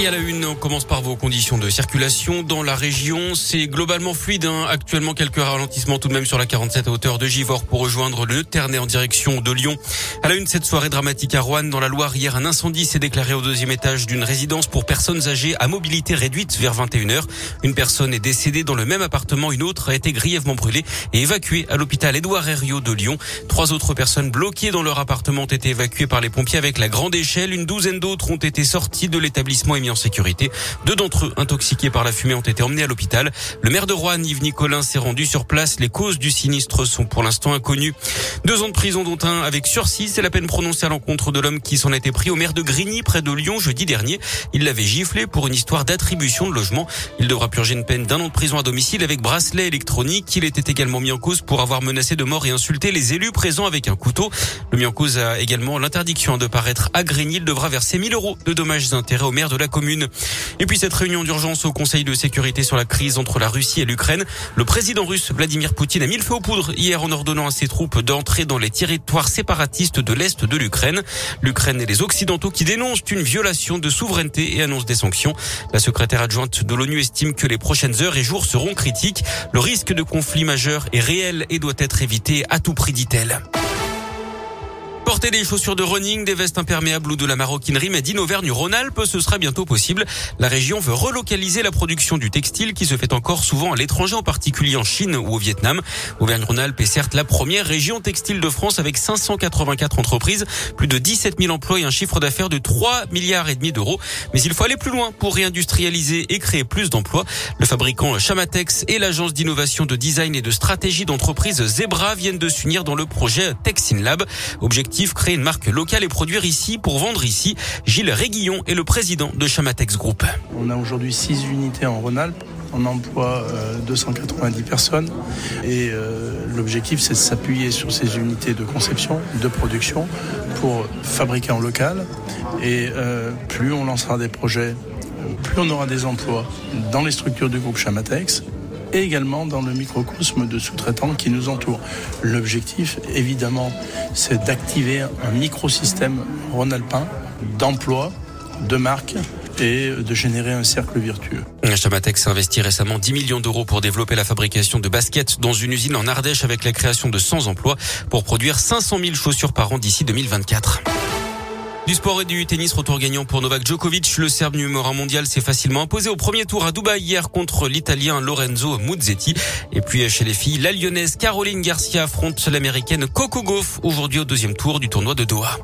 Et à la une, on commence par vos conditions de circulation dans la région. C'est globalement fluide. Hein. Actuellement, quelques ralentissements tout de même sur la 47 à hauteur de Givors pour rejoindre le Ternay en direction de Lyon. À la une, cette soirée dramatique à Rouen, dans la Loire, hier, un incendie s'est déclaré au deuxième étage d'une résidence pour personnes âgées à mobilité réduite vers 21h. Une personne est décédée dans le même appartement. Une autre a été grièvement brûlée et évacuée à l'hôpital Édouard Herriot de Lyon. Trois autres personnes bloquées dans leur appartement ont été évacuées par les pompiers avec la grande échelle. Une douzaine d'autres ont été sorties de l'établissement et en sécurité. Deux d'entre eux, intoxiqués par la fumée, ont été emmenés à l'hôpital. Le maire de Rouen, Yves Nicolin, s'est rendu sur place. Les causes du sinistre sont pour l'instant inconnues. Deux ans de prison, dont un avec sursis. C'est la peine prononcée à l'encontre de l'homme qui s'en était pris au maire de Grigny, près de Lyon, jeudi dernier. Il l'avait giflé pour une histoire d'attribution de logement. Il devra purger une peine d'un an de prison à domicile avec bracelet électronique. Il était également mis en cause pour avoir menacé de mort et insulté les élus présents avec un couteau. Le mis en cause a également l'interdiction de paraître à Grigny. Il devra verser 1000 euros de dommages intérêts au maire de la commune. Et puis cette réunion d'urgence au Conseil de sécurité sur la crise entre la Russie et l'Ukraine. Le président russe Vladimir Poutine a mis le feu aux poudres hier en ordonnant à ses troupes d'entrer dans les territoires séparatistes de l'Est de l'Ukraine. L'Ukraine et les Occidentaux qui dénoncent une violation de souveraineté et annoncent des sanctions. La secrétaire adjointe de l'ONU estime que les prochaines heures et jours seront critiques. Le risque de conflit majeur est réel et doit être évité à tout prix, dit-elle. Porter des chaussures de running, des vestes imperméables ou de la maroquinerie made in Auvergne-Rhône-Alpes, ce sera bientôt possible. La région veut relocaliser la production du textile qui se fait encore souvent à l'étranger, en particulier en Chine ou au Vietnam. Auvergne-Rhône-Alpes est certes la première région textile de France avec 584 entreprises, plus de 17 000 emplois et un chiffre d'affaires de 3 milliards et demi d'euros. Mais il faut aller plus loin pour réindustrialiser et créer plus d'emplois. Le fabricant Chamatex et l'agence d'innovation de design et de stratégie d'entreprise Zebra viennent de s'unir dans le projet Texin Lab. Objectif créer une marque locale et produire ici pour vendre ici. Gilles Réguillon est le président de Chamatex Group. On a aujourd'hui 6 unités en Rhône-Alpes. On emploie 290 personnes et l'objectif c'est de s'appuyer sur ces unités de conception, de production pour fabriquer en local et plus on lancera des projets, plus on aura des emplois dans les structures du groupe Chamatex et également dans le microcosme de sous-traitants qui nous entourent. L'objectif, évidemment, c'est d'activer un microsystème rhône-alpin d'emploi, de marque et de générer un cercle vertueux. Chamatex a investi récemment 10 millions d'euros pour développer la fabrication de baskets dans une usine en Ardèche avec la création de 100 emplois pour produire 500 000 chaussures par an d'ici 2024. Du sport et du tennis, retour gagnant pour Novak Djokovic. Le Serbe numéro 1 mondial s'est facilement imposé au premier tour à Dubaï hier contre l'Italien Lorenzo Muzzetti. Et puis chez les filles, la Lyonnaise Caroline Garcia affronte l'Américaine Coco Gauff aujourd'hui au deuxième tour du tournoi de Doha.